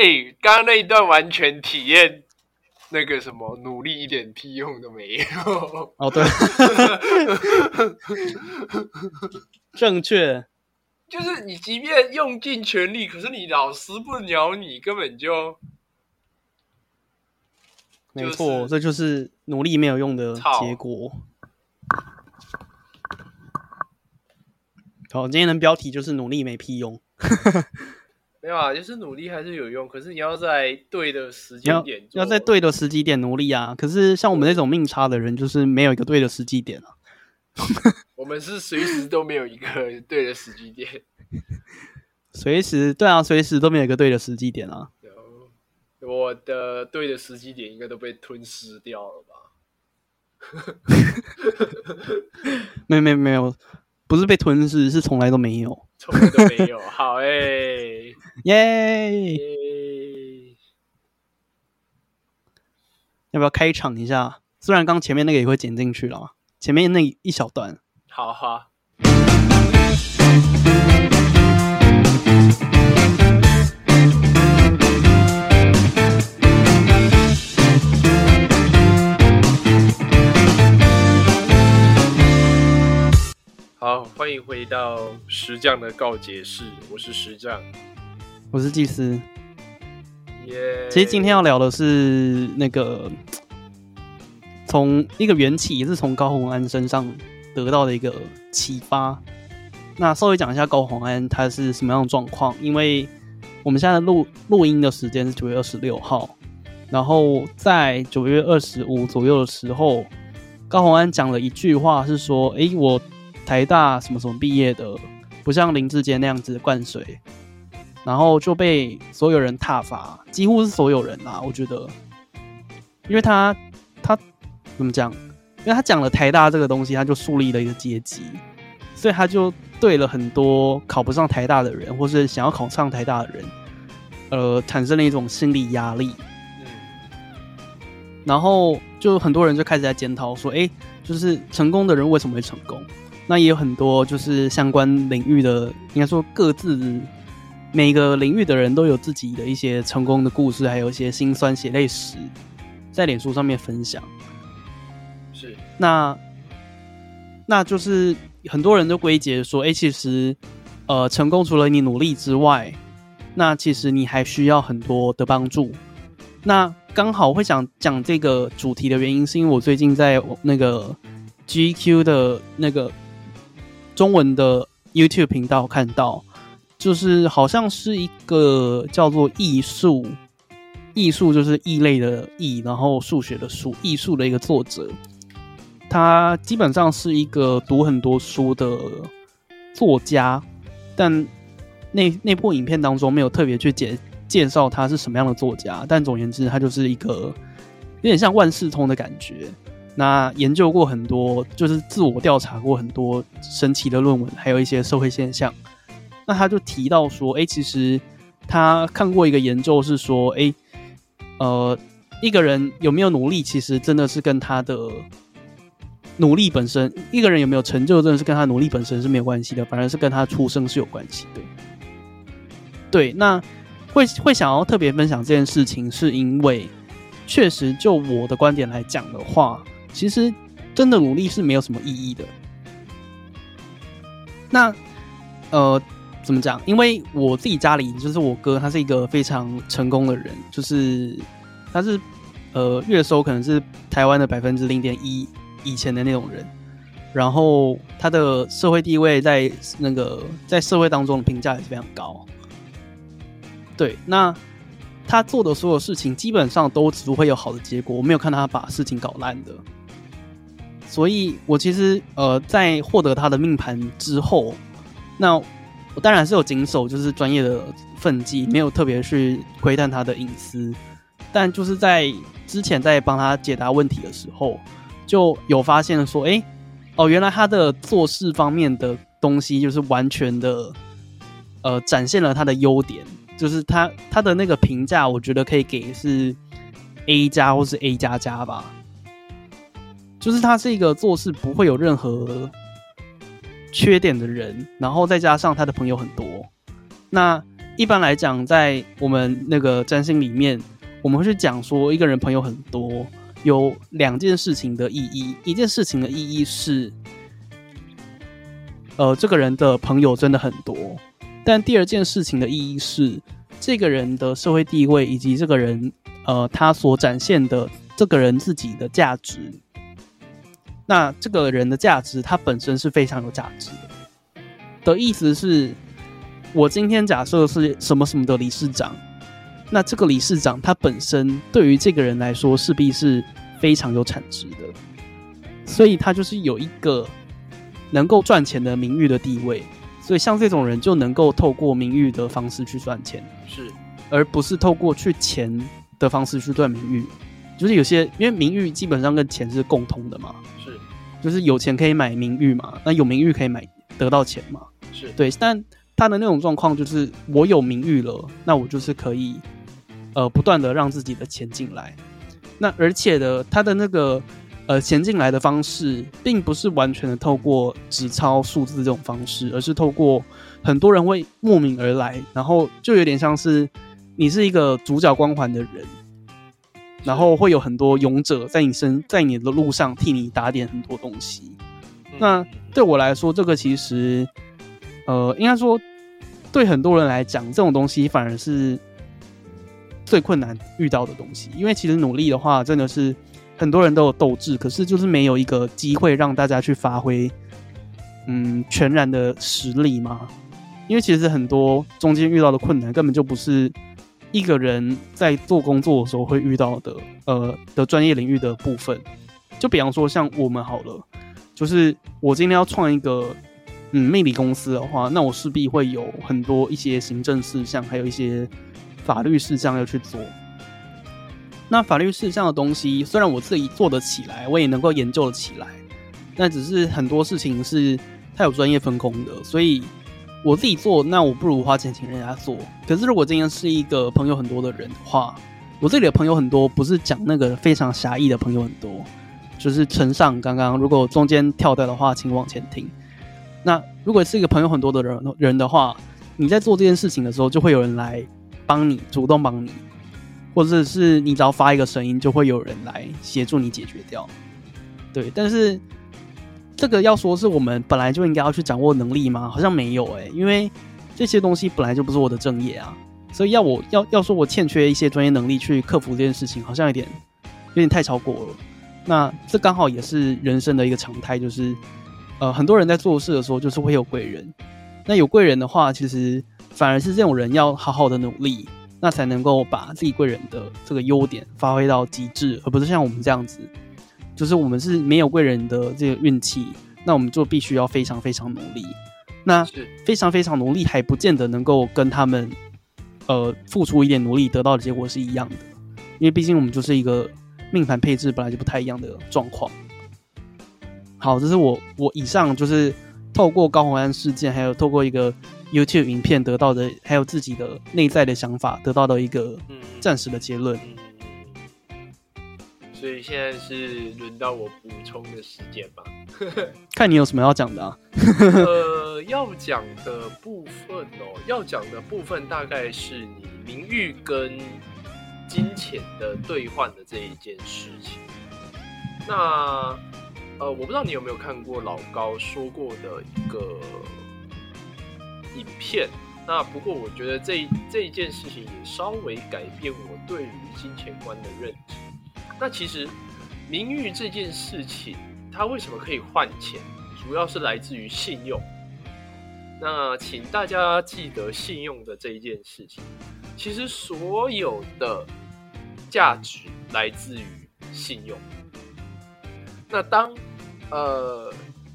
哎，刚刚那一段完全体验那个什么，努力一点屁用都没有。哦，对，正确。就是你即便用尽全力，可是你老师不鸟你，根本就没错，这就是努力没有用的结果。好，今天的标题就是努力没屁用。没有啊，就是努力还是有用，可是你要在对的时间点，要在对的时机点努力啊。可是像我们那种命差的人，就是没有一个对的时机点啊。我们是随时都没有一个对的时机点，随时对啊，随时都没有一个对的时机点啊。我的对的时机点应该都被吞噬掉了吧？没 没没有，不是被吞噬，是从来都没有，从来都没有。好哎，耶！要不要开场一下？虽然刚前面那个也会剪进去了。前面那一小段，好哈。欢迎回到石匠的告解室，我是石匠，我是祭司。耶，其实今天要聊的是那个。从一个缘起，也是从高洪安身上得到的一个启发。那稍微讲一下高洪安他是什么样的状况，因为我们现在录录音的时间是九月二十六号，然后在九月二十五左右的时候，高洪安讲了一句话，是说：“诶，我台大什么什么毕业的，不像林志坚那样子灌水。”然后就被所有人挞伐，几乎是所有人啊，我觉得，因为他他。怎么讲？因为他讲了台大这个东西，他就树立了一个阶级，所以他就对了很多考不上台大的人，或是想要考上台大的人，呃，产生了一种心理压力。嗯。然后就很多人就开始在检讨说：“哎，就是成功的人为什么会成功？”那也有很多就是相关领域的，应该说各自每个领域的人都有自己的一些成功的故事，还有一些辛酸血泪史，在脸书上面分享。是那，那就是很多人都归结说，哎，其实，呃，成功除了你努力之外，那其实你还需要很多的帮助。那刚好会想讲这个主题的原因，是因为我最近在那个 GQ 的那个中文的 YouTube 频道看到，就是好像是一个叫做艺术，艺术就是异类的异，然后数学的数，艺术的一个作者。他基本上是一个读很多书的作家，但那那部影片当中没有特别去介介绍他是什么样的作家。但总言之，他就是一个有点像万事通的感觉。那研究过很多，就是自我调查过很多神奇的论文，还有一些社会现象。那他就提到说，哎，其实他看过一个研究，是说，哎，呃，一个人有没有努力，其实真的是跟他的。努力本身，一个人有没有成就，真的是跟他努力本身是没有关系的，反而是跟他出生是有关系的。对，那会会想要特别分享这件事情，是因为确实就我的观点来讲的话，其实真的努力是没有什么意义的。那呃，怎么讲？因为我自己家里就是我哥，他是一个非常成功的人，就是他是呃月收可能是台湾的百分之零点一。以前的那种人，然后他的社会地位在那个在社会当中的评价也是非常高。对，那他做的所有事情基本上都只会有好的结果，我没有看他把事情搞烂的。所以我其实呃在获得他的命盘之后，那我当然是有谨守就是专业的分际，没有特别去窥探他的隐私，但就是在之前在帮他解答问题的时候。就有发现说，哎，哦，原来他的做事方面的东西就是完全的，呃，展现了他的优点，就是他他的那个评价，我觉得可以给是 A 加或是 A 加加吧，就是他是一个做事不会有任何缺点的人，然后再加上他的朋友很多，那一般来讲，在我们那个占星里面，我们会去讲说，一个人朋友很多，有两件事情的意义。一件事情的意义是，呃，这个人的朋友真的很多；但第二件事情的意义是，这个人的社会地位以及这个人，呃，他所展现的这个人自己的价值。那这个人的价值，他本身是非常有价值的。的意思是，我今天假设是什么什么的理事长，那这个理事长他本身对于这个人来说，势必是非常有产值的，所以他就是有一个能够赚钱的名誉的地位。所以像这种人就能够透过名誉的方式去赚钱，是，而不是透过去钱的方式去赚名誉。就是有些因为名誉基本上跟钱是共通的嘛。就是有钱可以买名誉嘛，那有名誉可以买得到钱嘛？是对，但他的那种状况就是我有名誉了，那我就是可以呃不断的让自己的钱进来。那而且的他的那个呃钱进来的方式，并不是完全的透过纸钞数字这种方式，而是透过很多人会慕名而来，然后就有点像是你是一个主角光环的人。然后会有很多勇者在你身在你的路上替你打点很多东西。那对我来说，这个其实，呃，应该说对很多人来讲，这种东西反而是最困难遇到的东西。因为其实努力的话，真的是很多人都有斗志，可是就是没有一个机会让大家去发挥，嗯，全然的实力嘛。因为其实很多中间遇到的困难，根本就不是。一个人在做工作的时候会遇到的，呃，的专业领域的部分，就比方说像我们好了，就是我今天要创一个嗯命理公司的话，那我势必会有很多一些行政事项，还有一些法律事项要去做。那法律事项的东西，虽然我自己做得起来，我也能够研究得起来，但只是很多事情是它有专业分工的，所以。我自己做，那我不如花钱请人家做。可是如果今天是一个朋友很多的人的话，我这里的朋友很多，不是讲那个非常狭义的朋友很多，就是承上刚刚如果中间跳掉的话，请往前听。那如果是一个朋友很多的人人的话，你在做这件事情的时候，就会有人来帮你，主动帮你，或者是你只要发一个声音，就会有人来协助你解决掉。对，但是。这个要说是我们本来就应该要去掌握能力吗？好像没有诶，因为这些东西本来就不是我的正业啊，所以要我要要说我欠缺一些专业能力去克服这件事情，好像有点有点太超过了。那这刚好也是人生的一个常态，就是呃很多人在做事的时候就是会有贵人，那有贵人的话，其实反而是这种人要好好的努力，那才能够把自己贵人的这个优点发挥到极致，而不是像我们这样子。就是我们是没有贵人的这个运气，那我们就必须要非常非常努力。那非常非常努力还不见得能够跟他们，呃，付出一点努力得到的结果是一样的，因为毕竟我们就是一个命盘配置本来就不太一样的状况。好，这是我我以上就是透过高洪安事件，还有透过一个 YouTube 影片得到的，还有自己的内在的想法得到的一个暂时的结论。所以现在是轮到我补充的时间吧？看你有什么要讲的啊？呃，要讲的部分哦，要讲的部分大概是你名誉跟金钱的兑换的这一件事情。那呃，我不知道你有没有看过老高说过的一个影片。那不过我觉得这这一件事情也稍微改变我对于金钱观的认知。那其实，名誉这件事情，它为什么可以换钱？主要是来自于信用。那请大家记得信用的这一件事情。其实所有的价值来自于信用。那当呃，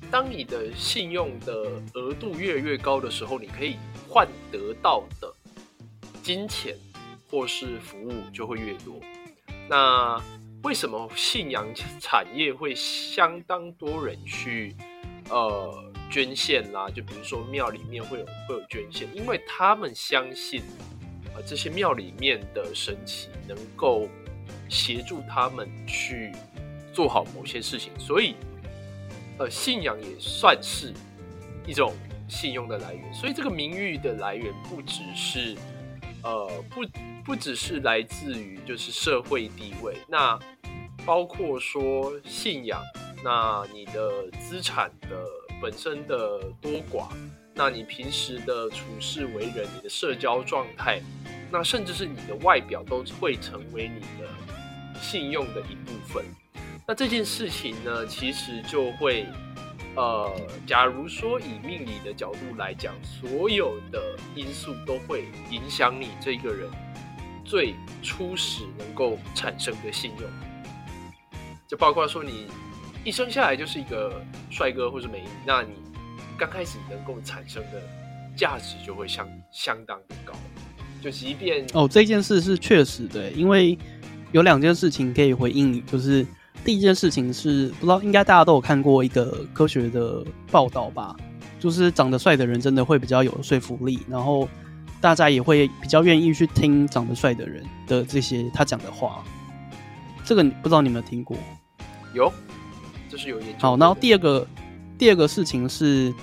当你的信用的额度越来越高的时候，你可以换得到的金钱或是服务就会越多。那为什么信仰产业会相当多人去呃捐献啦？就比如说庙里面会有会有捐献，因为他们相信呃这些庙里面的神奇能够协助他们去做好某些事情，所以呃信仰也算是一种信用的来源。所以这个名誉的来源不只是呃，不不只是来自于就是社会地位，那包括说信仰，那你的资产的本身的多寡，那你平时的处事为人，你的社交状态，那甚至是你的外表，都会成为你的信用的一部分。那这件事情呢，其实就会。呃，假如说以命理的角度来讲，所有的因素都会影响你这个人最初始能够产生的信用，就包括说你一生下来就是一个帅哥或是美女，那你刚开始能够产生的价值就会相相当的高。就即便哦，这件事是确实的，因为有两件事情可以回应你，就是。第一件事情是，不知道应该大家都有看过一个科学的报道吧？就是长得帅的人真的会比较有说服力，然后大家也会比较愿意去听长得帅的人的这些他讲的话。这个不知道你有没有听过？有，这是有研究。好，然后第二个第二个事情是，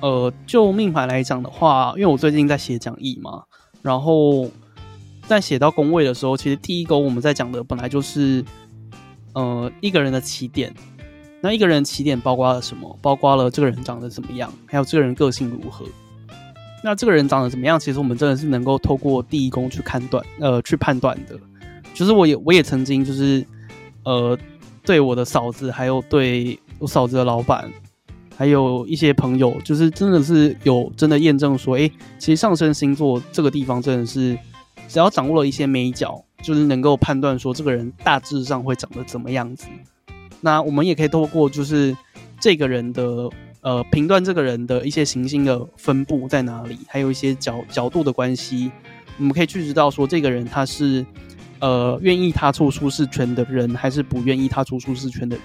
呃，就命牌来讲的话，因为我最近在写讲义嘛，然后在写到宫位的时候，其实第一宫我们在讲的本来就是。呃，一个人的起点，那一个人起点包括了什么？包括了这个人长得怎么样，还有这个人个性如何。那这个人长得怎么样？其实我们真的是能够透过第一宫去判断，呃，去判断的。就是我也我也曾经就是，呃，对我的嫂子，还有对我嫂子的老板，还有一些朋友，就是真的是有真的验证说，哎，其实上升星座这个地方真的是，只要掌握了一些美角。就是能够判断说这个人大致上会长得怎么样子，那我们也可以透过就是这个人的呃评断这个人的一些行星的分布在哪里，还有一些角角度的关系，我们可以去知道说这个人他是呃愿意踏出舒适圈的人，还是不愿意踏出舒适圈的，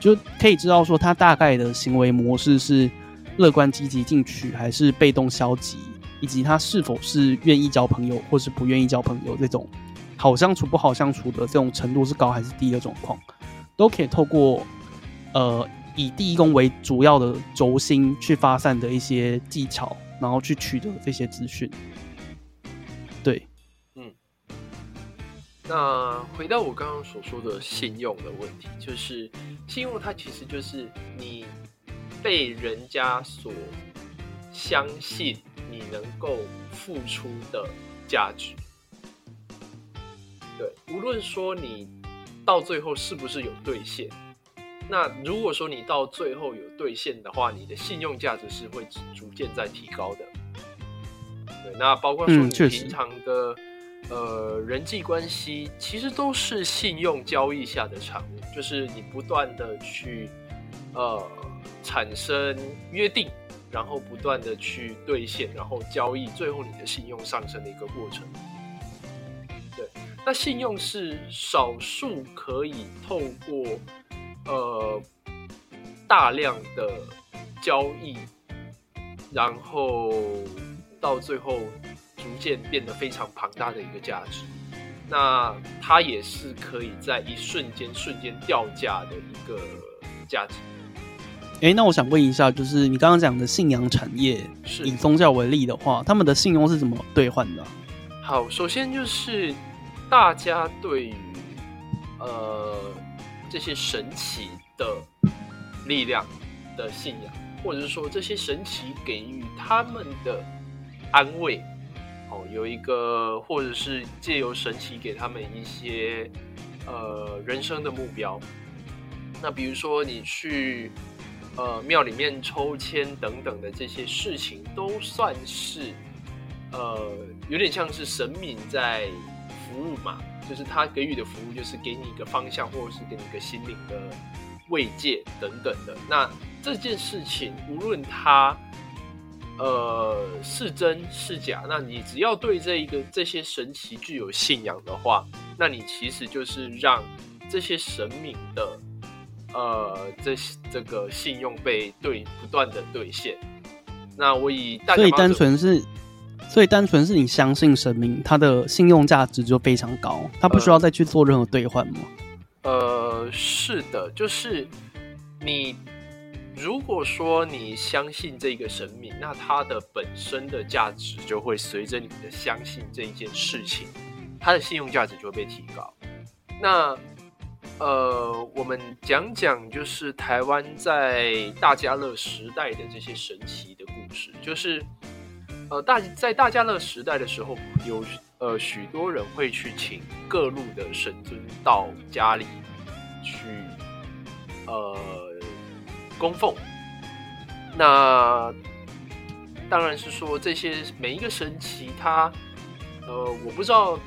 就可以知道说他大概的行为模式是乐观积极进取，还是被动消极，以及他是否是愿意交朋友或是不愿意交朋友这种。好相处不好相处的这种程度是高还是低的状况，都可以透过呃以第一宫为主要的轴心去发散的一些技巧，然后去取得这些资讯。对，那回到我刚刚所说的信用的问题，就是信用它其实就是你被人家所相信你能够付出的价值。对，无论说你到最后是不是有兑现，那如果说你到最后有兑现的话，你的信用价值是会逐渐在提高的。对，那包括说你平常的呃人际关系，其实都是信用交易下的产物，就是你不断的去呃产生约定，然后不断的去兑现，然后交易，最后你的信用上升的一个过程。对那信用是少数可以透过呃大量的交易，然后到最后逐渐变得非常庞大的一个价值。那它也是可以在一瞬间瞬间掉价的一个价值。哎，那我想问一下，就是你刚刚讲的信仰产业，是以宗教为例的话，他们的信用是怎么兑换的？好，首先就是。大家对于呃这些神奇的力量的信仰，或者是说这些神奇给予他们的安慰，哦，有一个或者是借由神奇给他们一些呃人生的目标。那比如说你去呃庙里面抽签等等的这些事情，都算是呃有点像是神明在。服务嘛，就是他给予的服务，就是给你一个方向，或者是给你一个心灵的慰藉等等的。那这件事情，无论它呃是真是假，那你只要对这一个这些神奇具有信仰的话，那你其实就是让这些神明的呃这这个信用被对不断的兑现。那我以所以单纯是。所以，单纯是你相信神明，他的信用价值就非常高，他不需要再去做任何兑换吗？呃，是的，就是你如果说你相信这个神明，那它的本身的价值就会随着你的相信这一件事情，它的信用价值就会被提高。那呃，我们讲讲就是台湾在大家乐时代的这些神奇的故事，就是呃大在大家乐时代的时候，有呃许多人会去请各路的神尊到家里去呃供奉。那当然是说这些每一个神奇，它呃我不知道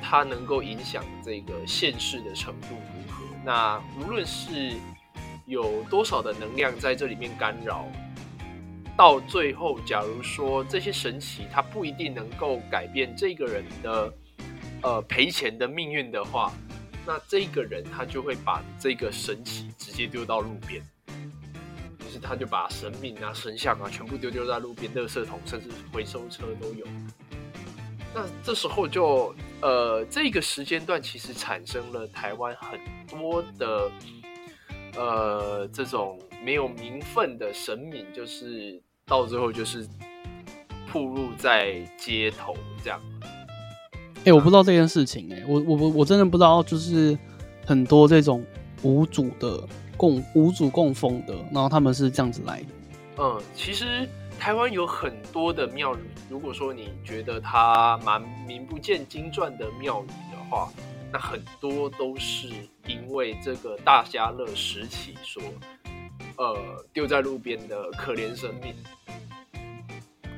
它能够影响这个现世的程度如何。那无论是有多少的能量在这里面干扰，到最后，假如说这些神奇它不一定能够改变这个人的呃赔钱的命运的话，那这个人他就会把这个神奇直接丢到路边，他就把神明啊、神像啊全部丢丢在路边，垃圾桶甚至回收车都有。那这时候就，呃，这个时间段其实产生了台湾很多的，呃，这种没有名分的神明，就是到最后就是铺路在街头这样。哎，我不知道这件事情，哎，我我我我真的不知道，就是很多这种无主的供五祖供奉的，然后他们是这样子来的。嗯，其实。台湾有很多的庙宇，如果说你觉得它蛮名不见经传的庙宇的话，那很多都是因为这个大家乐时期所呃丢在路边的可怜生命。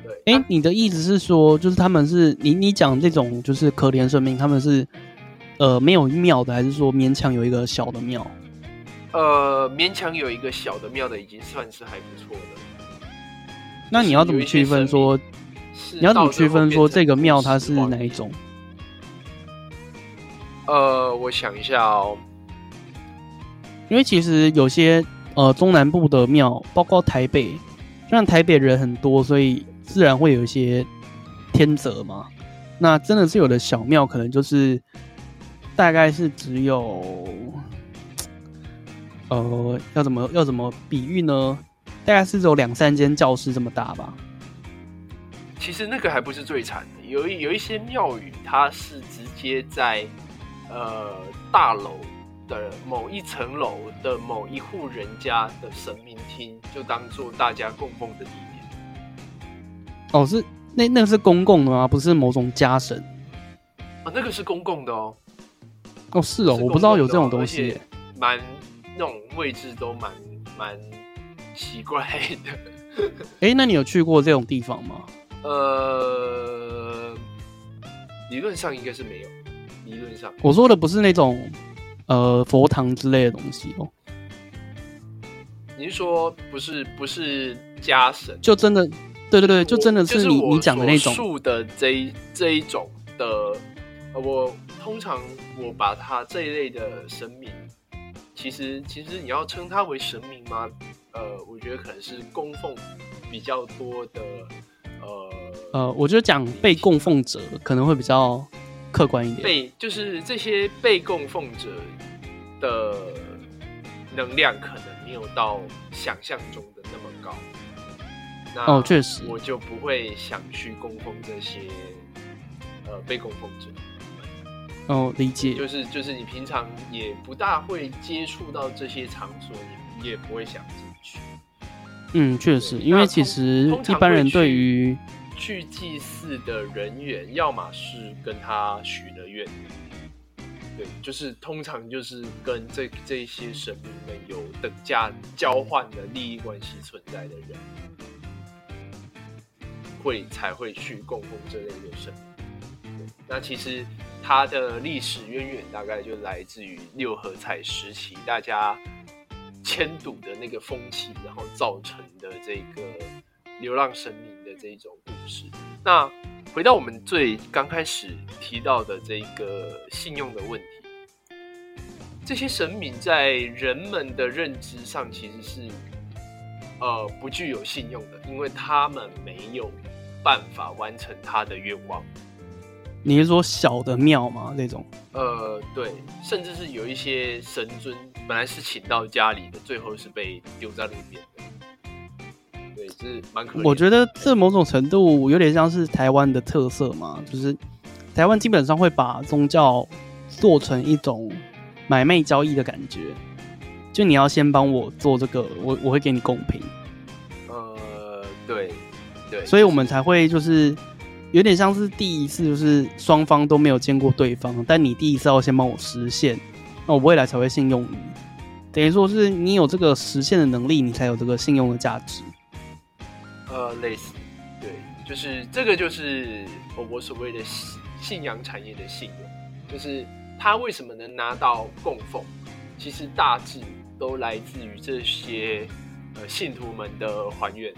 对，哎，你的意思是说，就是他们是你你讲这种就是可怜生命，他们是呃没有庙的，还是说勉强有一个小的庙？呃，勉强有一个小的庙的，已经算是还不错的。那你要怎么区分说？你要怎么区分说这个庙它是哪一种？呃，我想一下哦。因为其实有些呃中南部的庙，包括台北，像台北人很多，所以自然会有一些天泽嘛。那真的是有的小庙，可能就是大概是只有，呃，要怎么要怎么比喻呢？大概是有两三间教室这么大吧。其实那个还不是最惨的，有有一些庙宇，它是直接在呃大楼的某一层楼的某一户人家的神明厅，就当做大家供奉的地点。哦，是那那个是公共的吗？不是某种家神？啊，那个是公共的哦。哦，是哦，我不知道有这种东西。蛮那种位置都蛮蛮。奇怪的，哎，那你有去过这种地方吗？呃，理论上应该是没有。理论上，我说的不是那种呃佛堂之类的东西哦。你是说不是不是家神？就真的，对对对，就真的是你你讲的那种树的这一这一种的。我通常我把它这一类的神明，其实其实你要称他为神明吗？呃，我觉得可能是供奉比较多的，呃呃，我觉得讲被供奉者可能会比较客观一点。被就是这些被供奉者的能量可能没有到想象中的那么高。那哦，确实，我就不会想去供奉这些呃被供奉者。哦，理解。就是就是你平常也不大会接触到这些场所，你也不会想进去。嗯，确实，因为其实一般人对于去祭祀的人员，要么是跟他许了愿，对，就是通常就是跟这这些神明们有等价交换的利益关系存在的人，会才会去供奉这类的神。对，那其实它的历史渊源大概就来自于六合彩时期，大家。迁赌的那个风气，然后造成的这个流浪神明的这种故事。那回到我们最刚开始提到的这个信用的问题，这些神明在人们的认知上其实是呃不具有信用的，因为他们没有办法完成他的愿望。你是说小的庙吗？那种？呃，对，甚至是有一些神尊本来是请到家里的，最后是被丢在路边的。就是蛮可怜。我觉得这某种程度有点像是台湾的特色嘛，就是台湾基本上会把宗教做成一种买卖交易的感觉，就你要先帮我做这个，我我会给你公平，呃，对对，所以我们才会就是有点像是第一次，就是双方都没有见过对方，但你第一次要先帮我实现，那我未来才会信用你。等于说是你有这个实现的能力，你才有这个信用的价值。呃，类似，对，就是这个就是我我所谓的信信仰产业的信用，就是他为什么能拿到供奉，其实大致都来自于这些呃信徒们的还愿。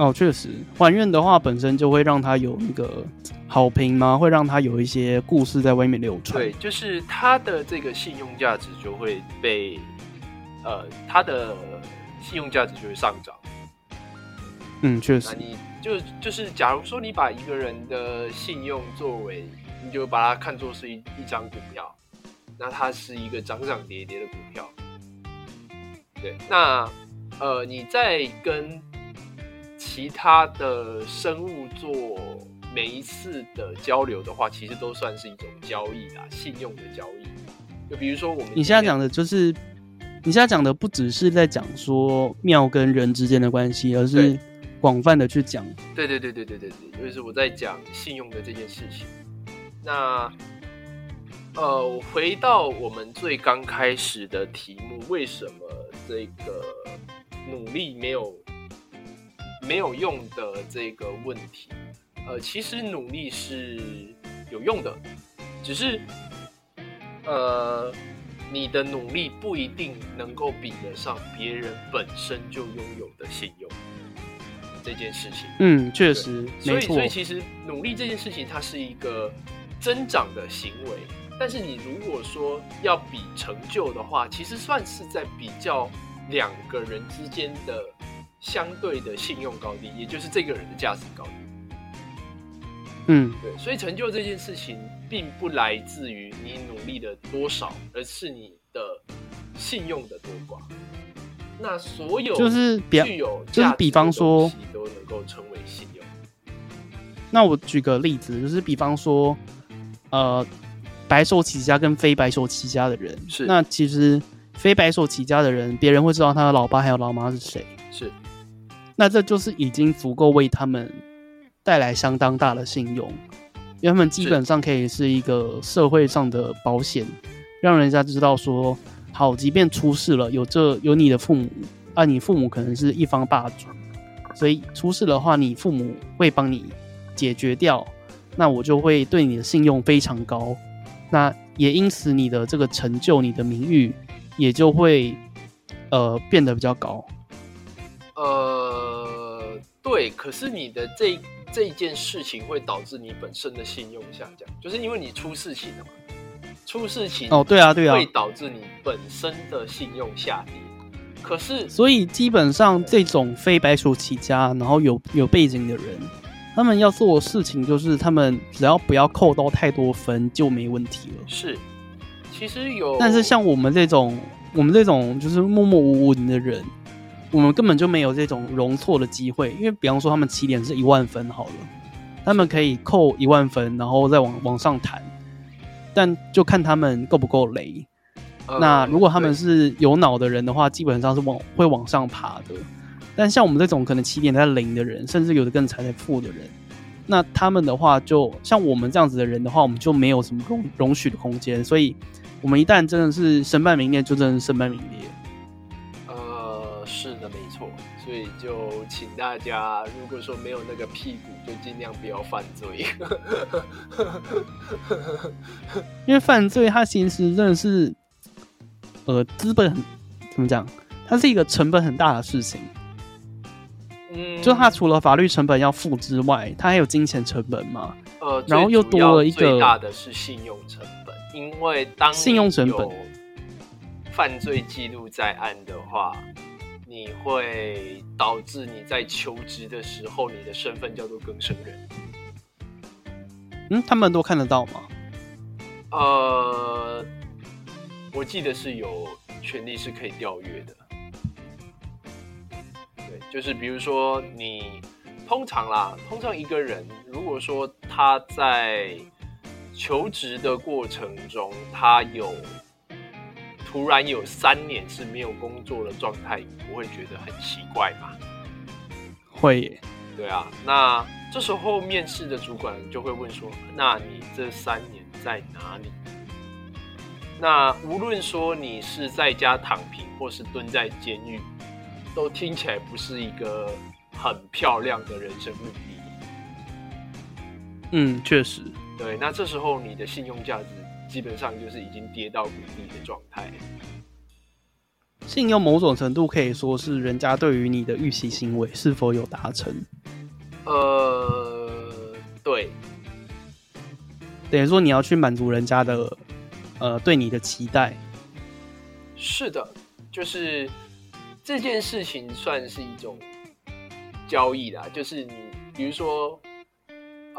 哦，确实，还愿的话本身就会让他有那个好评吗？会让他有一些故事在外面流传。对，就是他的这个信用价值就会被，呃，他的信用价值就会上涨。嗯，确实那。你就就是，假如说你把一个人的信用作为，你就把它看作是一一张股票，那它是一个涨涨跌跌的股票。对，那呃，你在跟其他的生物做每一次的交流的话，其实都算是一种交易啦，信用的交易。就比如说我们你现在讲的就是，你现在讲的不只是在讲说庙跟人之间的关系，而是广泛的去讲。对对对对对对对，就是我在讲信用的这件事情。那呃，回到我们最刚开始的题目，为什么这个努力没有没有用的这个问题？呃，其实努力是有用的，只是呃，你的努力不一定能够比得上别人本身就拥有的信用这件事情。嗯，确实所以，所以。其实努力这件事情，它是一个增长的行为。但是你如果说要比成就的话，其实算是在比较两个人之间的相对的信用高低，也就是这个人的价值高低。嗯，对，所以成就这件事情，并不来自于你努力的多少，而是你的信用的多寡。那所有就是比具有就是比方说都能够成为信用。那我举个例子，就是比方说，呃，白手起家跟非白手起家的人，是那其实非白手起家的人，别人会知道他的老爸还有老妈是谁，是那这就是已经足够为他们带来相当大的信用，因为他们基本上可以是一个社会上的保险，让人家知道说，好，即便出事了，有这有你的父母，啊，你父母可能是一方霸主，所以出事的话，你父母会帮你解决掉，那我就会对你的信用非常高，那也因此你的这个成就、你的名誉也就会呃变得比较高。呃，对，可是你的这这一件事情会导致你本身的信用下降，就是因为你出事情了嘛，出事情哦，对啊，对啊会，导致你本身的信用下跌。可是所以基本上这种非白手起家，然后有有背景的人，他们要做的事情就是他们只要不要扣到太多分就没问题了。是，其实有，但是像我们这种，我们这种就是默默无闻的人，我们根本就没有这种容错的机会。因为比方说他们起点是一万分好了，他们可以扣一万分，然后再往往上弹，但就看他们够不够雷。呃那如果他们是有脑的人的话，基本上是往会往上爬的。但像我们这种可能起点在零的人，甚至有的更踩在负的人，那他们的话就像我们这样子的人的话，我们就没有什么容容许的空间。所以，我们一旦真的是身败名裂，就真的是身败名裂。所以就请大家，如果说没有那个屁股，就尽量不要犯罪。因为犯罪它其实真的是，呃，资本很怎么讲？它是一个成本很大的事情。嗯，就它除了法律成本要付之外，它还有金钱成本嘛。呃，然后又多了一个最大的是信用成本，因为当信用成本犯罪记录在案的话，你会导致你在求职的时候，你的身份叫做更生人。嗯，他们都看得到吗？呃，我记得是有权利是可以调阅的。对，就是比如说你通常啦，通常一个人如果说他在求职的过程中，他有突然有三年是没有工作的状态，你不会觉得很奇怪吗？会耶，对啊，那这时候面试的主管就会问说：“那你这三年在哪里？”那无论说你是在家躺平，或是蹲在监狱，都听起来不是一个很漂亮的人生目的。嗯，确实，对，那这时候你的信用价值基本上就是已经跌到谷底的状态。信用某种程度可以说是人家对于你的预期行为是否有达成，呃，对，等于说你要去满足人家的呃对你的期待。是的，就是这件事情算是一种交易啦。就是你，比如说，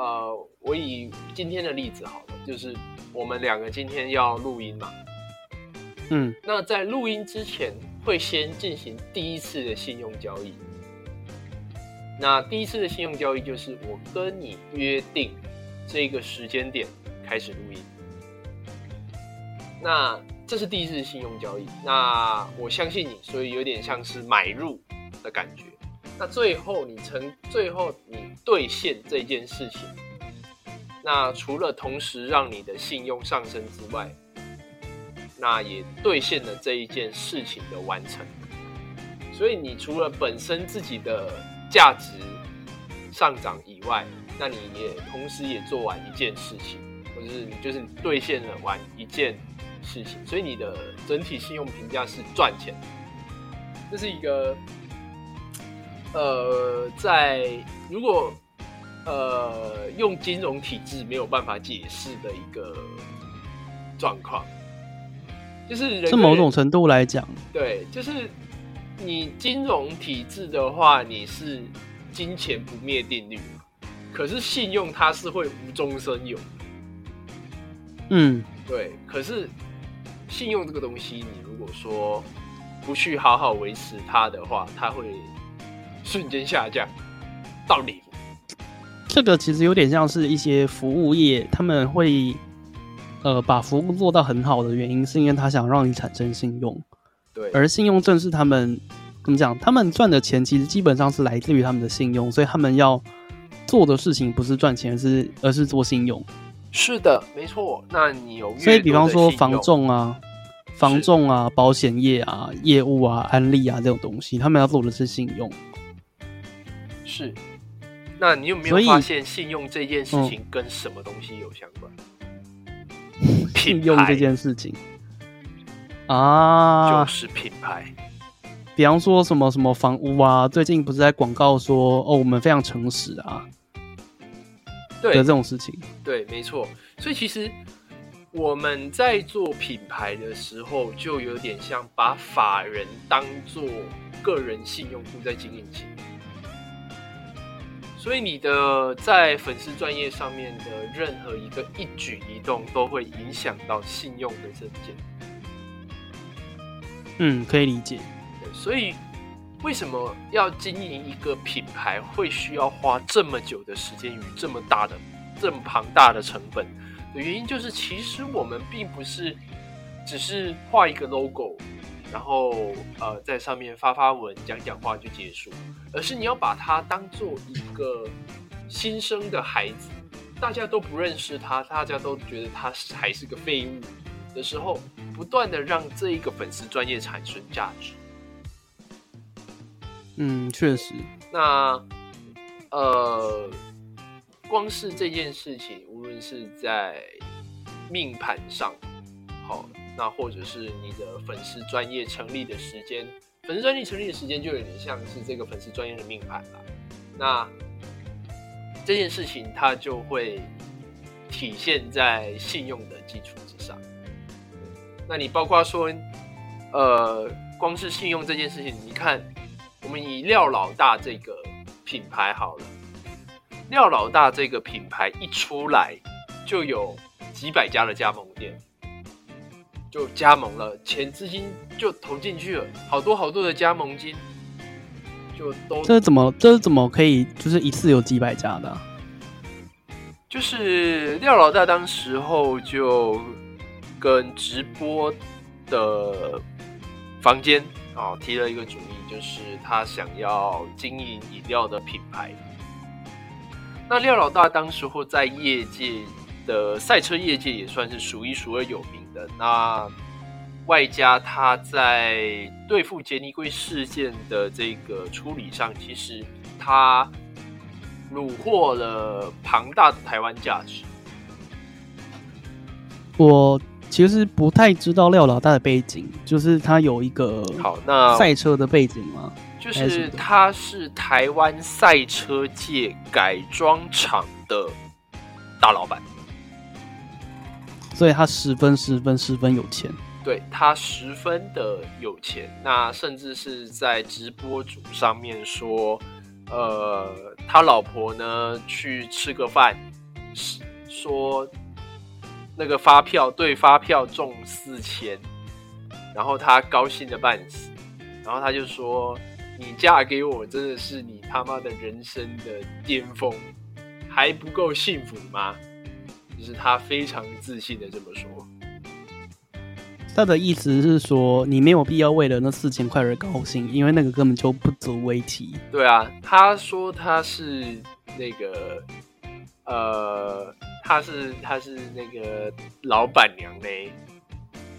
呃，我以今天的例子好了，就是我们两个今天要录音嘛。嗯，那在录音之前，会先进行第一次的信用交易。那第一次的信用交易就是我跟你约定这个时间点开始录音。那这是第一次信用交易。那我相信你，所以有点像是买入的感觉。那最后你成，最后你兑现这件事情，那除了同时让你的信用上升之外，那也兑现了这一件事情的完成。所以你除了本身自己的价值上涨以外，那你也同时也做完一件事情，或者是你就是兑现了完一件事情，所以你的整体信用评价是赚钱的。这是一个呃，在如果呃用金融体制没有办法解释的一个状况，就是人是某种程度来讲，对，就是你金融体制的话，你是金钱不灭定律嘛，可是信用它是会无中生有，嗯，对。可是信用这个东西，你如果说不去好好维持它的话，它会瞬间下降到零。这个其实有点像是一些服务业，他们会呃把服务做到很好的原因，是因为他想让你产生信用，对，而信用正是他们怎么讲，他们赚的钱其实基本上是来自于他们的信用，所以他们要做的事情不是赚钱，而是而是做信用。是的，没错。那你有所以，比方说房多的信用仲啊、房仲啊、保险业啊、业务啊、安利啊这种东西，他们要做的是信用。是。那你有没有发现信用这件事情跟什么东西有相关？信用这件事情啊，就是品牌。比方说什么什么房屋啊，最近不是在广告说哦，我们非常诚实啊的对这种事情。对，没错。所以其实我们在做品牌的时候，就有点像把法人当做个人信用户在经营起。所以你的在粉丝专业上面的任何一个一举一动，都会影响到信用的证件。嗯，可以理解。所以为什么要经营一个品牌，会需要花这么久的时间与这么大的、这么庞大的成本的原因，就是其实我们并不是只是画一个 logo，然后呃在上面发发文、讲讲话就结束，而是你要把它当做一个新生的孩子，大家都不认识他，大家都觉得他是还是个废物的时候，不断的让这一个粉丝专业产生价值。嗯，确实，那呃，光是这件事情，无论是在命盘上，好，那或者是你的粉丝专业成立的时间，粉丝专业成立的时间就有点像是这个粉丝专业的命盘了。那这件事情它就会体现在信用的基础之上。那你包括说，呃，光是信用这件事情，你看。我们以廖老大这个品牌好了，廖老大这个品牌一出来，就有几百家的加盟店，就加盟了，钱资金就投进去了，好多好多的加盟金，就都这是怎么这是怎么可以就是一次有几百家的啊、就是廖老大当时候就跟直播的房间啊、提了一个主意，就是他想要经营饮料的品牌。那廖老大当时候在业界的赛车业界也算是数一数二有名的。那外加他在对付杰尼龟事件的这个处理上，其实他虏获了庞大的台湾价值。我其实不太知道廖老大的背景，就是他有一个好，那赛车的背景吗？就是他是台湾赛车界改装厂的大老板，所以他十分十分十分有钱。对他十分的有钱，那甚至是在直播组上面说，呃，他老婆呢去吃个饭，是说那个发票对发票中四千，然后他高兴的半死，然后他就说：“你嫁给我真的是你他妈的人生的巅峰，还不够幸福吗？”就是他非常自信的这么说。他的意思是说，你没有必要为了那四千块而高兴，因为那个根本就不足为奇。对啊，他说他是那个，呃，他是他是那个老板娘呢，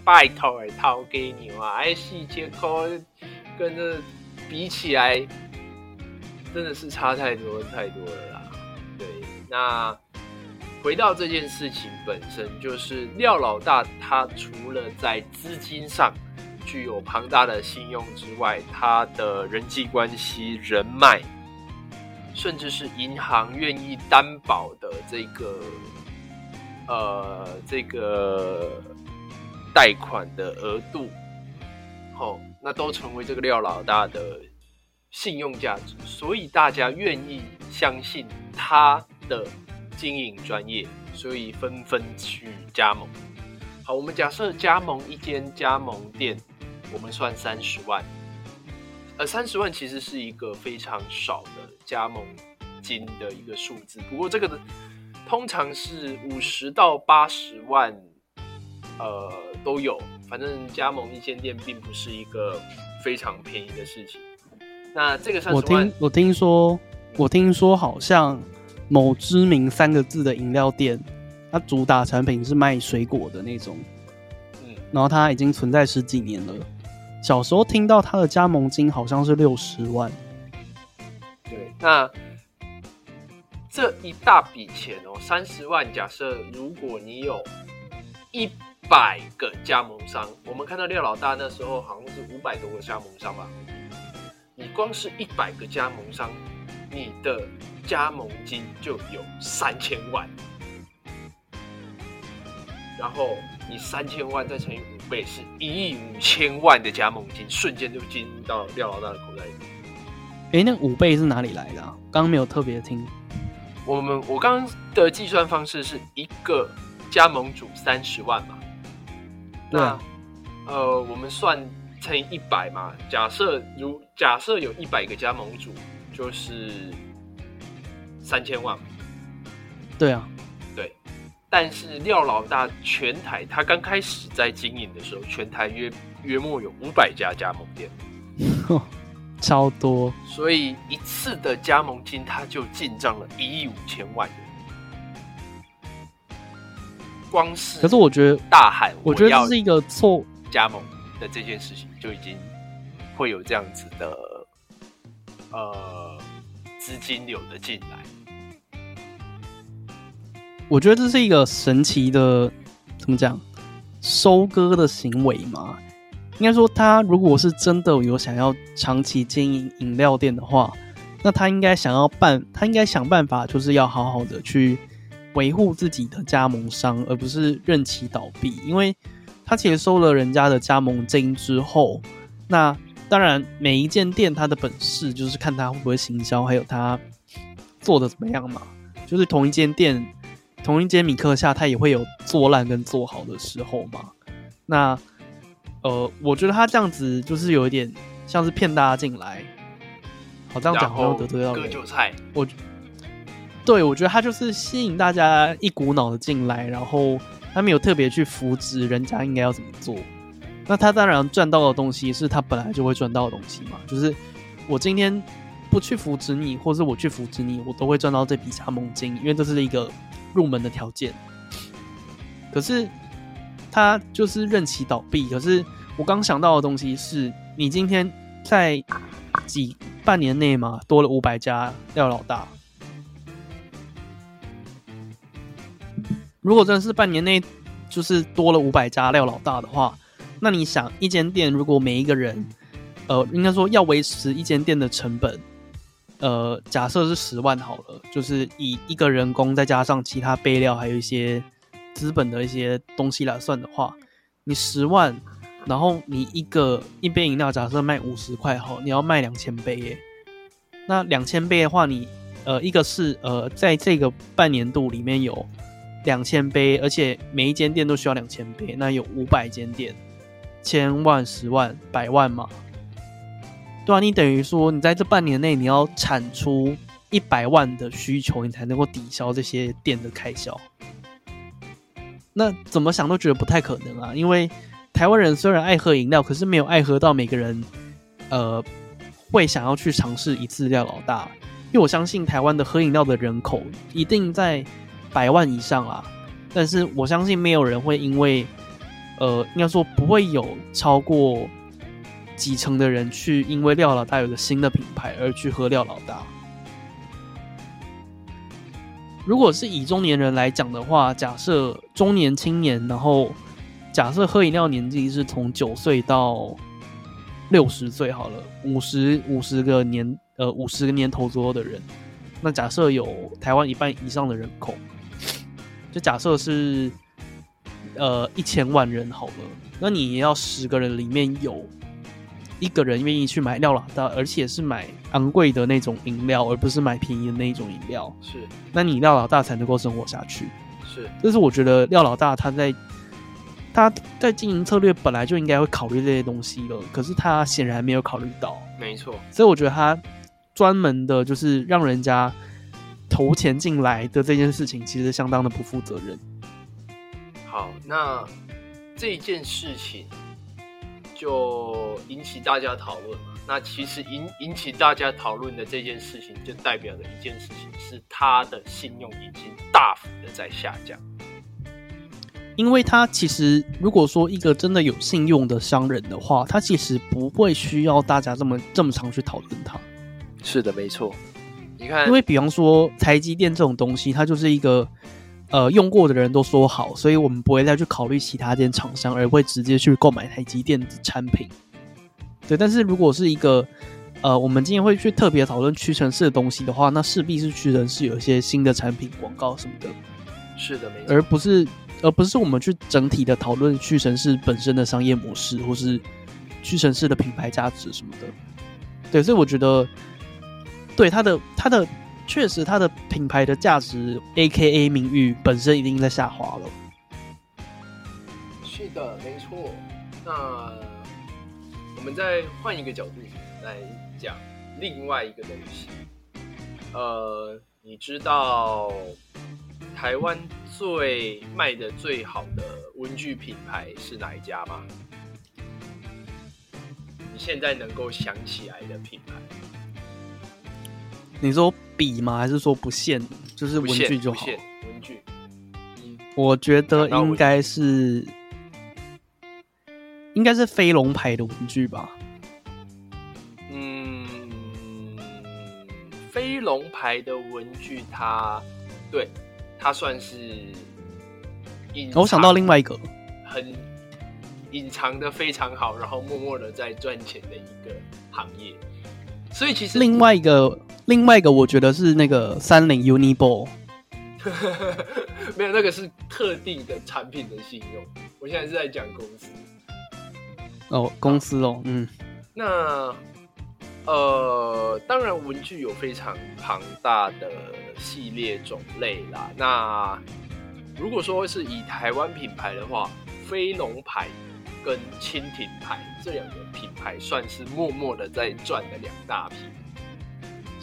拜托哎，掏给你啊，哎，四千块跟这比起来，真的是差太多太多了啦。对，那。回到这件事情本身，就是廖老大他除了在资金上具有庞大的信用之外，他的人际关系、人脉，甚至是银行愿意担保的这个呃这个贷款的额度，哦，那都成为这个廖老大的信用价值，所以大家愿意相信他的。经营专业，所以纷纷去加盟。好，我们假设加盟一间加盟店，我们算三十万。呃，三十万其实是一个非常少的加盟金的一个数字。不过这个通常是五十到八十万，呃，都有。反正加盟一间店并不是一个非常便宜的事情。那这个三十万，我听我听说，我听说好像。某知名三个字的饮料店，它主打产品是卖水果的那种，嗯，然后它已经存在十几年了。小时候听到它的加盟金好像是六十万，对，那这一大笔钱哦，三十万，假设如果你有一百个加盟商，我们看到廖老大那时候好像是五百多个加盟商吧，你光是一百个加盟商，你的。加盟金就有三千万，然后你三千万再乘以五倍，是一亿五千万的加盟金，瞬间就进入到廖老大的口袋里。哎，那五倍是哪里来的？刚刚没有特别听。我们我刚刚的计算方式是一个加盟主三十万嘛？那呃，我们算乘以一百嘛？假设如假设有一百个加盟主，就是。三千万，对啊，对，但是廖老大全台他刚开始在经营的时候，全台约约莫有五百家加盟店，超多，所以一次的加盟金他就进账了一亿五千万元。光是可是我觉得大喊，我觉得这是一个错加盟的这件事情就已经会有这样子的呃资金流的进来。我觉得这是一个神奇的，怎么讲，收割的行为嘛？应该说，他如果是真的有想要长期经营饮料店的话，那他应该想要办，他应该想办法，就是要好好的去维护自己的加盟商，而不是任其倒闭。因为他其实收了人家的加盟金之后，那当然每一间店它的本事就是看它会不会行销，还有它做的怎么样嘛。就是同一间店。同一间米克夏，它也会有做烂跟做好的时候嘛？那呃，我觉得他这样子就是有一点像是骗大家进来，好这样讲好像得罪到割人。韭菜，我对，我觉得他就是吸引大家一股脑的进来，然后他没有特别去扶植人家应该要怎么做。那他当然赚到的东西是他本来就会赚到的东西嘛，就是我今天不去扶持你，或是我去扶持你，我都会赚到这笔加盟金，因为这是一个入门的条件。可是他就是任其倒闭。可是我刚想到的东西是，你今天在几半年内嘛，多了五百家廖老大。如果真的是半年内就是多了五百家廖老大的话，那你想一间店如果每一个人，呃，应该说要维持一间店的成本，呃，假设是十万好了，就是以一个人工再加上其他备料还有一些资本的一些东西来算的话，你十万，然后你一个一杯饮料假设卖五十块好，你要卖两千杯耶，那两千杯的话你，呃一个是呃在这个半年度里面有。两千杯，而且每一间店都需要两千杯，那有五百间店，千万、十万、百万嘛？对啊，你等于说你在这半年内你要产出一百万的需求，你才能够抵消这些店的开销。那怎么想都觉得不太可能啊，因为台湾人虽然爱喝饮料，可是没有爱喝到每个人呃会想要去尝试一次廖老大，因为我相信台湾的喝饮料的人口一定在。百万以上啊！但是我相信没有人会因为，呃，应该说不会有超过几成的人去因为廖老大有个新的品牌而去喝廖老大。如果是以中年人来讲的话，假设中年青年，然后假设喝饮料年纪是从九岁到六十岁好了，五十五十个年呃五十个年头左右的人，那假设有台湾一半以上的人口。就假设是，呃，一千万人好了，那你要十个人里面有一个人愿意去买廖老大，而且是买昂贵的那种饮料，而不是买便宜的那一种饮料，是，那你廖老大才能够生活下去。是，这是我觉得廖老大他在他在经营策略本来就应该会考虑这些东西了，可是他显然没有考虑到。没错，所以我觉得他专门的就是让人家。投钱进来的这件事情，其实相当的不负责任。好，那这件事情就引起大家讨论嘛。那其实引引起大家讨论的这件事情，就代表了一件事情，是他的信用已经大幅的在下降。因为他其实如果说一个真的有信用的商人的话，他其实不会需要大家这么这么常去讨论他。是的，没错。你看因为比方说台积电这种东西，它就是一个呃用过的人都说好，所以我们不会再去考虑其他间厂商，而会直接去购买台积电的产品。对，但是如果是一个呃，我们今天会去特别讨论屈臣氏的东西的话，那势必是屈臣氏有一些新的产品广告什么的。是的，没错，而不是而不是我们去整体的讨论屈臣氏本身的商业模式，或是屈臣氏的品牌价值什么的。对，所以我觉得。对它的它的确实它的品牌的价值，A K A 名誉本身已经在下滑了。是的，没错。那我们再换一个角度来讲另外一个东西。呃，你知道台湾最卖的最好的文具品牌是哪一家吗？你现在能够想起来的品牌？你说笔吗？还是说不限？就是文具就好。文具。嗯，我觉得应该是，应该是飞龙牌的文具吧。嗯，飞龙牌的文具，它对它算是隐。我想到另外一个很隐藏的非常好，然后默默的在赚钱的一个行业。所以其实另外一个。另外一个，我觉得是那个三菱 Uniball，没有那个是特定的产品的信用。我现在是在讲公司。哦，公司哦，嗯。那呃，当然文具有非常庞大的系列种类啦。那如果说是以台湾品牌的话，飞龙牌跟蜻蜓牌这两个品牌算是默默的在赚的两大品。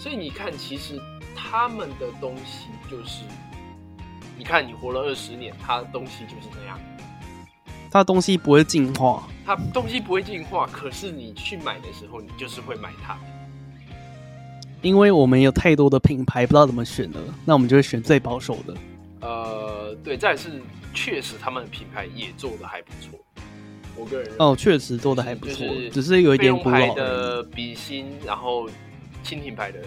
所以你看，其实他们的东西就是，你看你活了二十年，他的东西就是那样，他的东西不会进化。他东西不会进化，可是你去买的时候，你就是会买它。因为我们有太多的品牌，不知道怎么选了，那我们就会选最保守的。呃，对，再来是确实他们的品牌也做的还不错，我个人哦，确实做的还不错，就是只是有一点古老的笔芯，然后蜻蜓牌的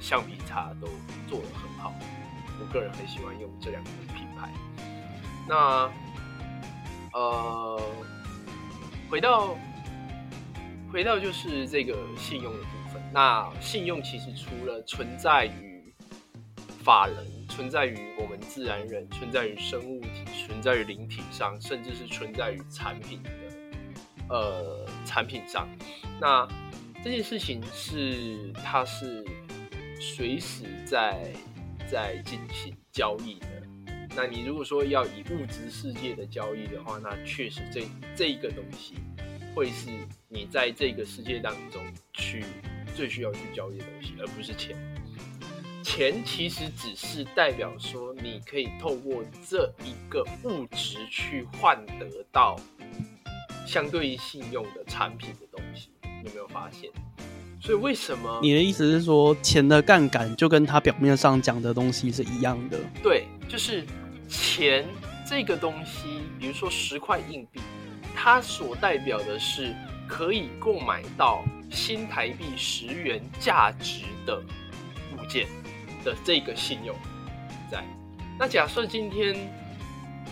橡皮擦都做的很好，我个人很喜欢用这两个品牌。那呃，回到回到就是这个信用的部分。那信用其实除了存在于法人、存在于我们自然人、存在于生物体、存在于灵体上，甚至是存在于产品的呃产品上。那这件事情是它是随时在在进行交易的。那你如果说要以物质世界的交易的话，那确实这这一个东西会是你在这个世界当中去最需要去交易的东西，而不是钱。钱其实只是代表说，你可以透过这一个物质去换得到相对于信用的产品的东西，你有没有发现？所以为什么你的意思是说，钱的杠杆就跟他表面上讲的东西是一样的？对，就是钱这个东西，比如说十块硬币，它所代表的是可以购买到新台币十元价值的物件的这个信用在。那假设今天，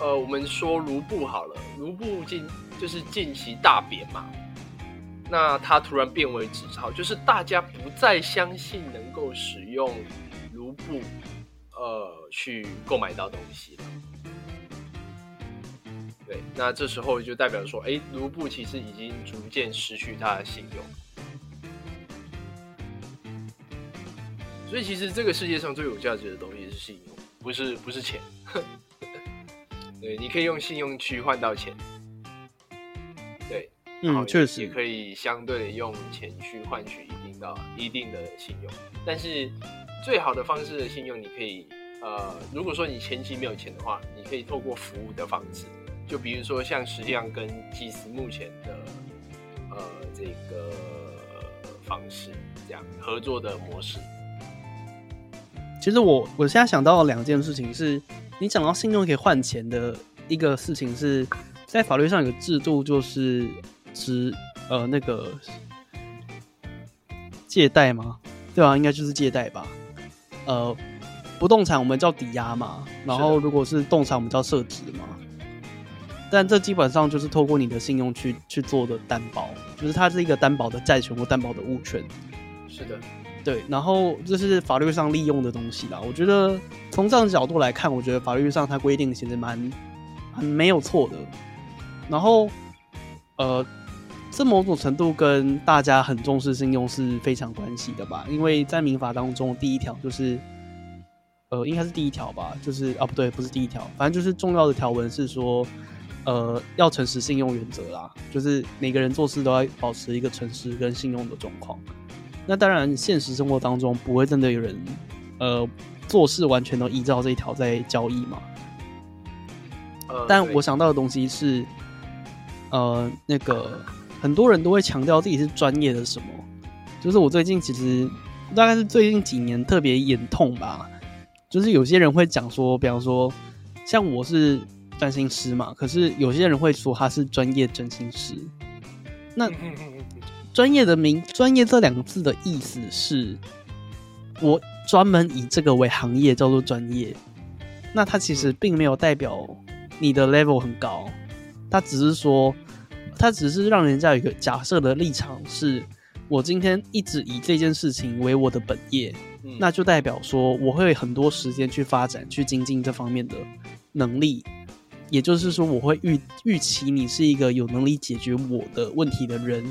呃，我们说卢布好了，卢布近就是近期大贬嘛，那它突然变为纸钞，就是大家不再相信能够使用卢布，呃，去购买到东西了。对，那这时候就代表说，哎，卢布其实已经逐渐失去它的信用。所以其实这个世界上最有价值的东西是信用，不是不是钱。对，你可以用信用去换到钱。嗯，确也实，可以相对的用钱去换取一定的一定的信用，但是最好的方式的信用，你可以呃，如果说你前期没有钱的话，你可以透过服务的方式，就比如说像实际上跟祭司目前的呃这个方式这样合作的模式，其实我我现在想到两件事情是，你讲到信用可以换钱的一个事情是，在法律上有个制度，就是指呃那个借贷吗？对啊，应该就是借贷吧。呃，不动产我们叫抵押嘛，然后如果是动产我们叫设置嘛。但这基本上就是透过你的信用去去做的担保，就是它是一个担保的债权或担保的物权。是的，对，然后这是法律上利用的东西啦。我觉得从这样的角度来看，我觉得法律上它规定其实蛮蛮没有错的。然后，呃，这某种程度跟大家很重视信用是非常关系的吧？因为在民法当中，第一条就是，呃，应该是第一条吧，就是啊不对，不是第一条，反正就是重要的条文是说，呃，要诚实信用原则啦，就是每个人做事都要保持一个诚实跟信用的状况。那当然，现实生活当中不会真的有人，呃，做事完全都依照这一条在交易嘛。呃，但我想到的东西是，呃，那个很多人都会强调自己是专业的什么，就是我最近其实大概是最近几年特别眼痛吧，就是有些人会讲说，比方说像我是占星师嘛，可是有些人会说他是专业占星师，那专业的名“专业”这两个字的意思是，我专门以这个为行业叫做专业。那它其实并没有代表你的 level 很高，它只是说，它只是让人家有一个假设的立场是，我今天一直以这件事情为我的本业，嗯那就代表说我会很多时间去发展、去精进这方面的能力。也就是说，我会预预期你是一个有能力解决我的问题的人，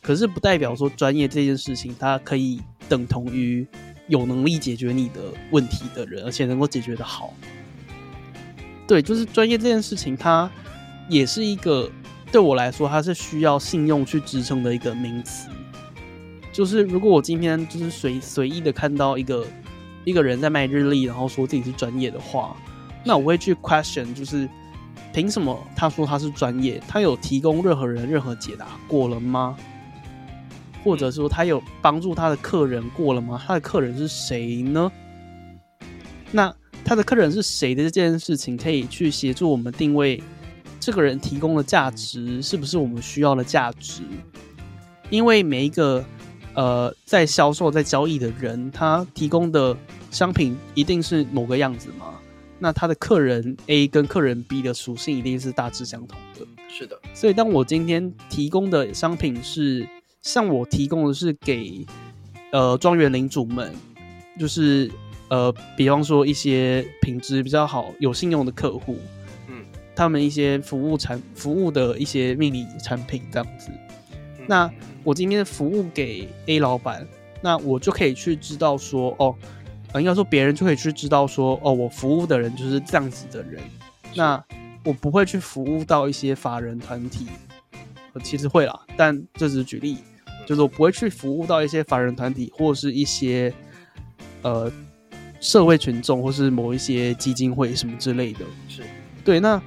可是不代表说专业这件事情它可以等同于有能力解决你的问题的人，而且能够解决的好。对，就是专业这件事情，它也是一个对我来说，它是需要信用去支撑的一个名词。就是如果我今天就是随随意的看到一个一个人在卖日历，然后说自己是专业的话，那我会去 question，就是凭什么他说他是专业？他有提供任何人任何解答过了吗？或者说他有帮助他的客人过了吗？他的客人是谁呢？那他的客人是谁的这件事情，可以去协助我们定位这个人提供的价值是不是我们需要的价值？因为每一个呃在销售在交易的人，他提供的商品一定是某个样子嘛？那他的客人 A 跟客人 B 的属性一定是大致相同的。是的，所以当我今天提供的商品是像我提供的是给呃庄园领主们，就是呃比方说一些品质比较好、有信用的客户，嗯，他们一些服务产服务的一些命理产品这样子。那我今天服务给 A 老板，那我就可以去知道说，哦，呃，应该说别人就可以去知道说，哦，我服务的人就是这样子的人。那我不会去服务到一些法人团体，呃其实会啦，但这只是举例，就是我不会去服务到一些法人团体或者是一些呃社会群众或是某一些基金会什么之类的。是对，那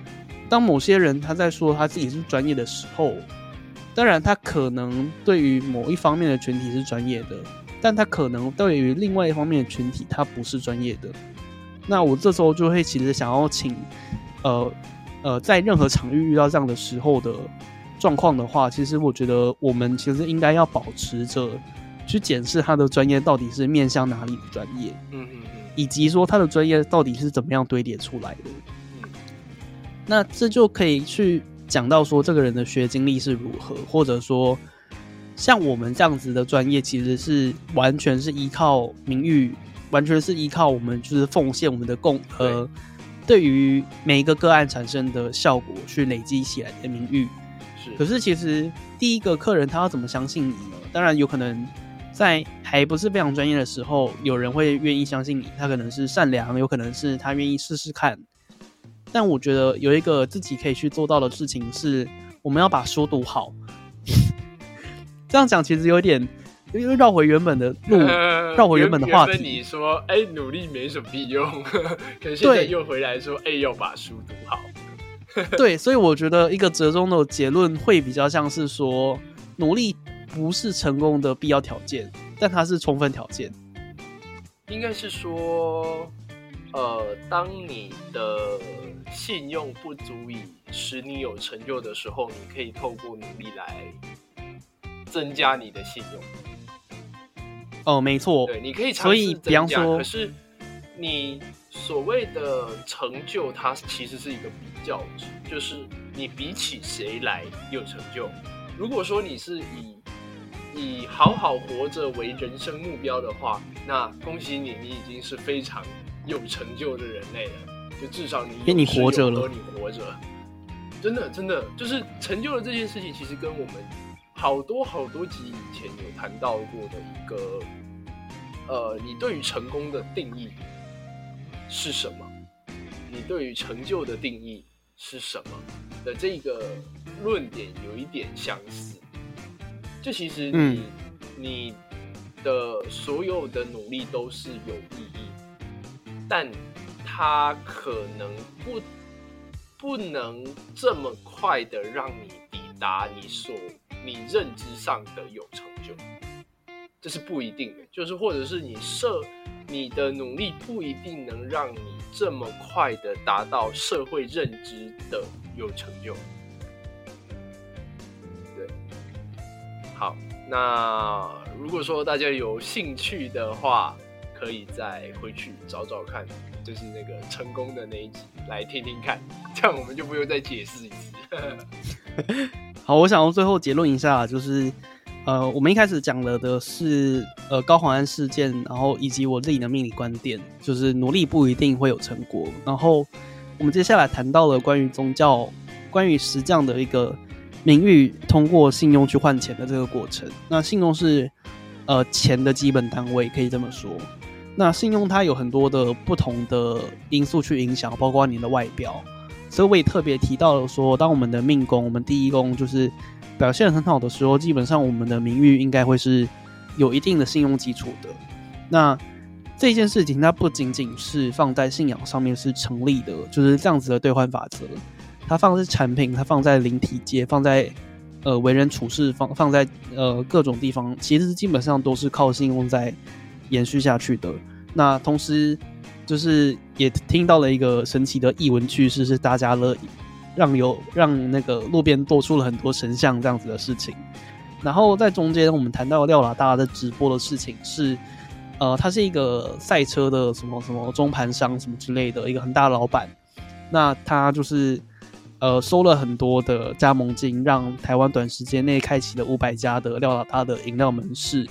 当某些人他在说他自己是专业的时候，当然他可能对于某一方面的群体是专业的，但他可能对于另外一方面的群体他不是专业的。那我这时候就会其实想要请，呃呃，在任何场域遇到这样的时候的状况的话，其实我觉得我们其实应该要保持着去检视他的专业到底是面向哪里的专业，嗯嗯嗯，以及说他的专业到底是怎么样堆叠出来的。嗯那这就可以去讲到说这个人的学经历是如何，或者说像我们这样子的专业，其实是完全是依靠名誉，完全是依靠我们就是奉献我们的共呃，对于每一个个案产生的效果去累积起来的名誉。是，可是其实第一个客人他要怎么相信你呢？当然有可能在还不是非常专业的时候，有人会愿意相信你，他可能是善良，有可能是他愿意试试看。但我觉得有一个自己可以去做到的事情是，我们要把书读好。这样讲其实有点又绕回原本的路，绕回原本的话题你说，哎、努力没什么屁用，可是现在又回来说，哎、要把书读好。对，所以我觉得一个折中的结论会比较像是说，努力不是成功的必要条件，但它是充分条件。应该是说，呃，当你的信用不足以使你有成就的时候，你可以透过努力来增加你的信用。哦，没错，对，你可以尝所以试增加，比方说可是你所谓的成就，它其实是一个比较值，就是你比起谁来有成就。如果说你是以以好好活着为人生目标的话，那恭喜你，你已经是非常有成就的人类了。就至少你你活着了你活着，真的真的就是成就了这件事情，其实跟我们好多好多集以前有谈到过的一个，呃，你对于成功的定义是什么？你对于成就的定义是什么的这个论点有一点相似。就其实你、嗯你的所有的努力都是有意义，但它可能不不能这么快的让你抵达你所你认知上的有成就，这是不一定的。就是或者是你设你的努力不一定能让你这么快的达到社会认知的有成就。对，好，那如果说大家有兴趣的话，可以再回去找找看，就是那个成功的那一集来听听看，这样我们就不用再解释一次。好，我想要最后结论一下，就是呃，我们一开始讲了的是呃高黄安事件，然后以及我自己的命理观点，就是努力不一定会有成果。然后我们接下来谈到了关于宗教、关于实匠的一个名誉通过信用去换钱的这个过程。那信用是呃钱的基本单位，可以这么说。那信用它有很多的不同的因素去影响，包括你的外表。所以我也特别提到了说，当我们的命宫，我们第一宫就是表现很好的时候，基本上我们的名誉应该会是有一定的信用基础的。那这件事情它不仅仅是放在信仰上面是成立的，就是这样子的兑换法则。它放在产品，它放在灵体界，放在呃为人处事，放放在呃各种地方，其实基本上都是靠信用在延续下去的。那同时，就是也听到了一个神奇的译文趣事，是大家乐让有让那个路边多出了很多神像这样子的事情。然后在中间，我们谈到廖老大的直播的事情是，呃，他是一个赛车的什么什么中盘商什么之类的一个很大的老板。那他就是。呃，收了很多的加盟金，让台湾短时间内开启了五百家的廖老大的饮料门市，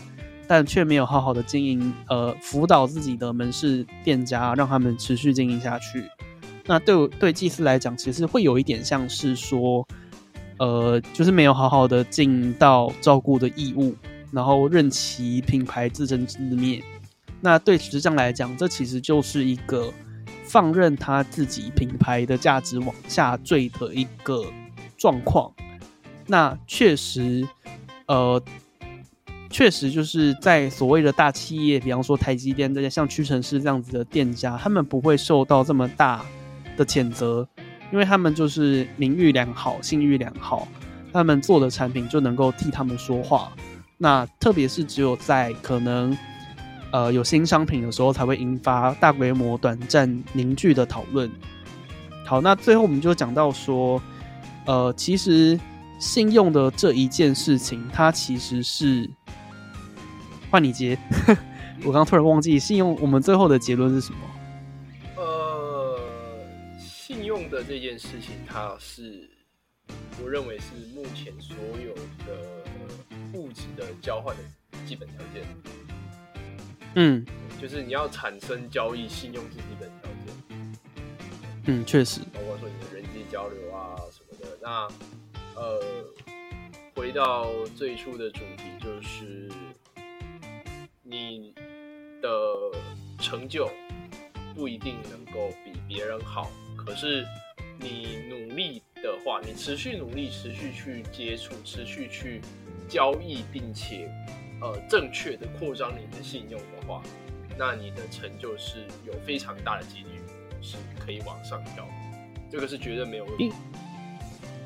但却没有好好的经营，呃，辅导自己的门市店家，让他们持续经营下去。那对对祭司来讲，其实会有一点像是说，呃，就是没有好好的尽到照顾的义务，然后任其品牌自生自灭。那对执政来讲，这其实就是一个。放任他自己品牌的价值往下坠的一个状况，那确实，呃，确实就是在所谓的大企业，比方说台积电这些像屈臣氏这样子的店家，他们不会受到这么大的谴责，因为他们就是名誉良好、信誉良好，他们做的产品就能够替他们说话。那特别是只有在可能。呃，有新商品的时候才会引发大规模、短暂凝聚的讨论。好，那最后我们就讲到说，呃，其实信用的这一件事情，它其实是换你接。我刚突然忘记信用，我们最后的结论是什么？呃，信用的这件事情，它是我认为是目前所有的物质的交换的基本条件。嗯，就是你要产生交易，信用是基本条件。嗯，确实，包括说你的人际交流啊什么的。那呃，回到最初的主题，就是你的成就不一定能够比别人好，可是你努力的话，你持续努力，持续去接触，持续去交易，并且。呃，正确的扩张你的信用的话，那你的成就是有非常大的几率是可以往上跳，这个是绝对没有问题。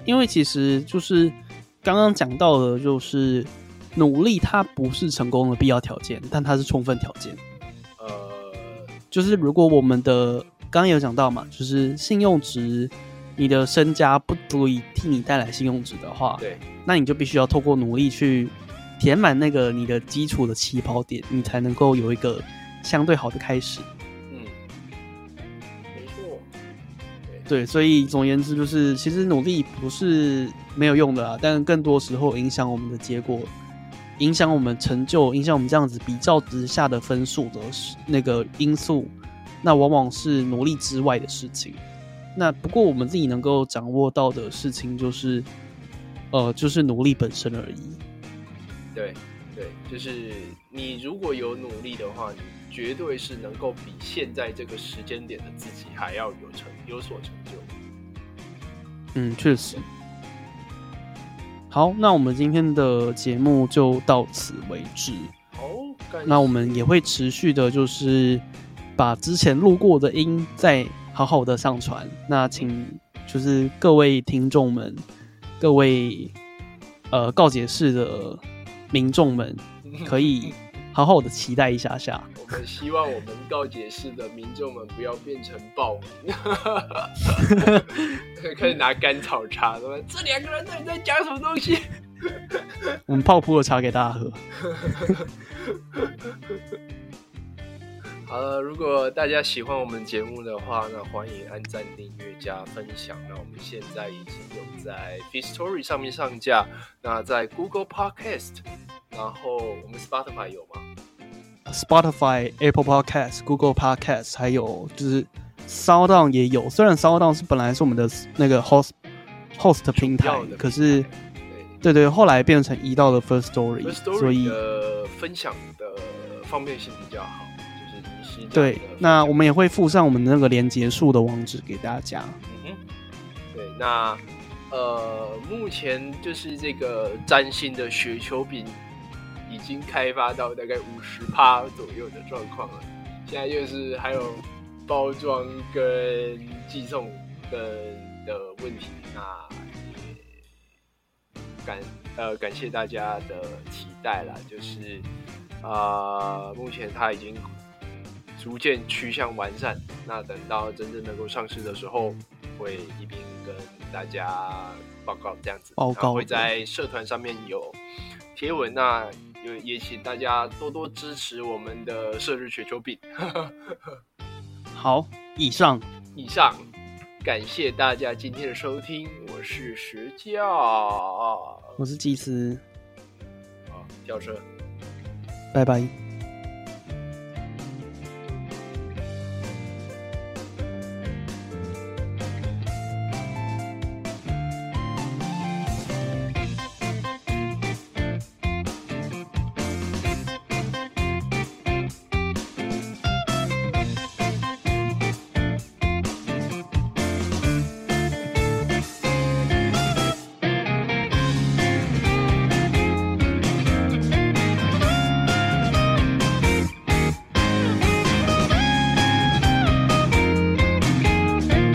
因为其实就是刚刚讲到的，就是努力它不是成功的必要条件，但它是充分条件。呃，就是如果我们的刚刚有讲到嘛，就是信用值，你的身家不足以替你带来信用值的话，对，那你就必须要透过努力去。填满那个你的基础的起跑点，你才能够有一个相对好的开始。嗯，没错。对，所以总而言之，就是其实努力不是没有用的啊，但更多时候影响我们的结果，影响我们成就，影响我们这样子比较之下的分数的那个因素，那往往是努力之外的事情。那不过我们自己能够掌握到的事情，就是呃，就是努力本身而已。对，对，就是你如果有努力的话，你绝对是能够比现在这个时间点的自己还要有成有所成就。嗯，确实。好，那我们今天的节目就到此为止。好，那我们也会持续的，就是把之前录过的音再好好的上传。那请就是各位听众们，各位呃告解式的。民众们 可以好好的期待一下下。我们希望我们告解室的民众们不要变成暴民，开始拿甘草茶，这两个人到底在讲什么东西？我们泡普洱茶给大家喝。好了，如果大家喜欢我们节目的话，那欢迎按赞、订阅、加分享。那我们现在已经有在 f i s t o r y 上面上架，那在 Google Podcast，然后我们 Spotify 有吗？Spotify、Apple Podcast、Google Podcast，还有就是 Sound 也有。虽然 Sound 是本来是我们的那个 host host 平台，可是对对，后来变成移到了 First Story，所以分享的方便性比较好。对，那我们也会附上我们的那个连结数的网址给大家。嗯哼，对，那呃，目前就是这个崭新的雪球饼已经开发到大概五十趴左右的状况了。现在就是还有包装跟寄送跟的问题，那也感呃感谢大家的期待啦，就是啊、目前他已经逐渐趋向完善。那等到真正能够上市的时候，会一并跟大家报告这样子。报告那会在社团上面有贴文那有也请大家多多支持我们的射日雪球饼。好，以上 以上，感谢大家今天的收听，我是石教。我是祭司，好，跳车。拜拜。